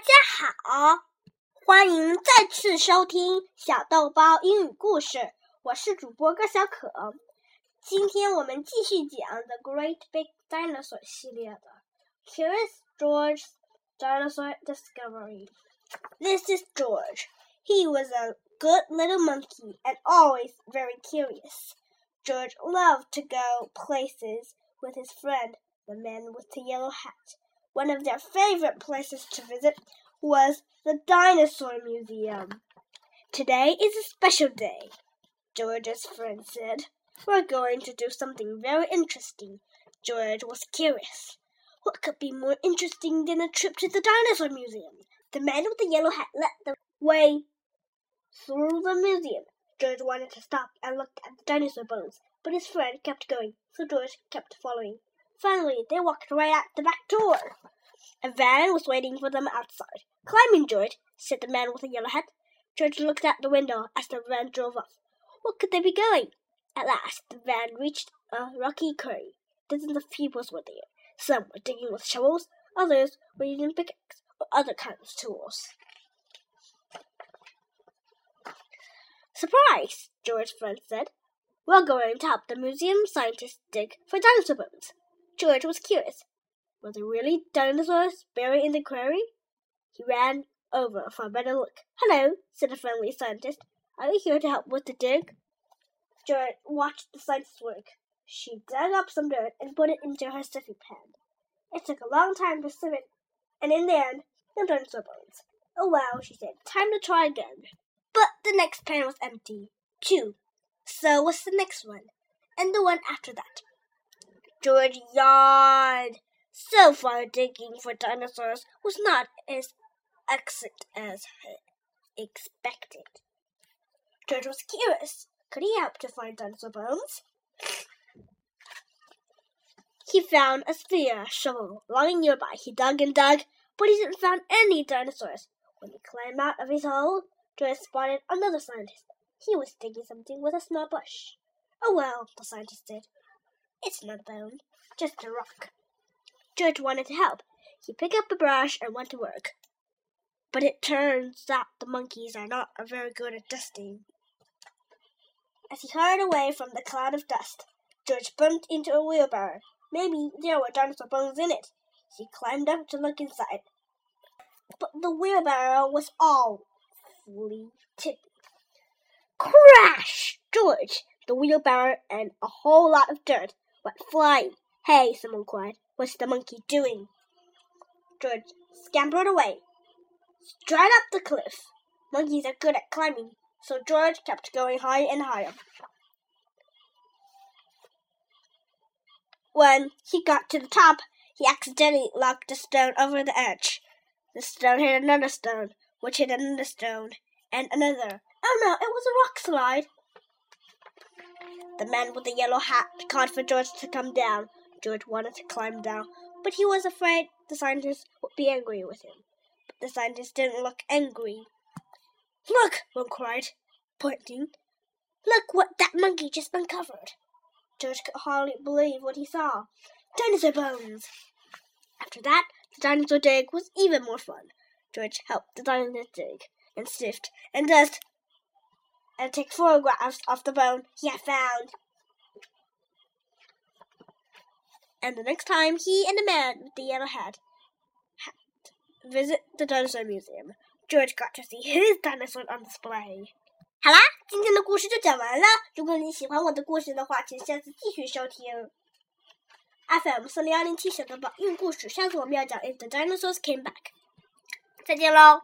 家好，欢迎再次收听小豆包英语故事。我是主播高小可。今天我们继续讲《The Great Big Dinosaur》系列的。Here is George's dinosaur discovery. This is George. He was a good little monkey and always very curious. George loved to go places with his friend, the man with the yellow hat. One of their favorite places to visit was the Dinosaur Museum. Today is a special day, George's friend said. We're going to do something very interesting. George was curious. What could be more interesting than a trip to the Dinosaur Museum? The man with the yellow hat led the way through the museum. George wanted to stop and look at the dinosaur bones, but his friend kept going, so George kept following. Finally, they walked right out the back door. A van was waiting for them outside. Climb in, George, said the man with the yellow hat. George looked out the window as the van drove off. What could they be going? At last, the van reached a rocky quarry. Dozens of pupils were there. Some were digging with shovels, others were using pickaxes or other kinds of tools. Surprise! George's friend said. We're going to help the museum scientists dig for dinosaur bones. George was curious. Were there really dinosaurs buried in the quarry? He ran over for a better look. Hello, said a friendly scientist. Are you here to help with the dig? George watched the scientist work. She dug up some dirt and put it into her sieving pan. It took a long time to sieve it, and in the end, no dinosaur bones. Oh well, she said. Time to try again. But the next pan was empty, too. So was the next one, and the one after that. George yawned. So far, digging for dinosaurs was not as excellent as he expected. George was curious. Could he help to find dinosaur bones? He found a spear shovel lying nearby. He dug and dug, but he didn't find any dinosaurs. When he climbed out of his hole, George spotted another scientist. He was digging something with a small bush. Oh well, the scientist said. It's not a bone, just a rock. George wanted to help. He picked up a brush and went to work. But it turns out the monkeys are not very good at dusting. As he hurried away from the cloud of dust, George bumped into a wheelbarrow. Maybe there were dinosaur bones in it. He climbed up to look inside. But the wheelbarrow was all fully tipped. Crash! George, the wheelbarrow, and a whole lot of dirt went flying. Hey, someone cried. What's the monkey doing? George scampered away, straight up the cliff. Monkeys are good at climbing, so George kept going higher and higher. When he got to the top, he accidentally knocked a stone over the edge. The stone hit another stone, which hit another stone, and another. Oh no, it was a rock slide. The man with the yellow hat called for George to come down. George wanted to climb down, but he was afraid the scientist would be angry with him. But the scientist didn't look angry. Look, one cried, pointing. Look what that monkey just uncovered. George could hardly believe what he saw. Dinosaur bones! After that, the dinosaur dig was even more fun. George helped the dinosaur dig and sift and dust and take photographs of the bone he had found. And the next time he and the man with the yellow hat had visit the dinosaur museum, George got to see his dinosaur on display. 好啦，今天的故事就讲完了。如果你喜欢我的故事的话，请下次继续收听。FM 四零幺零七小豆包用故事，下次我们要讲《If the Dinosaurs Came Back》。再见喽。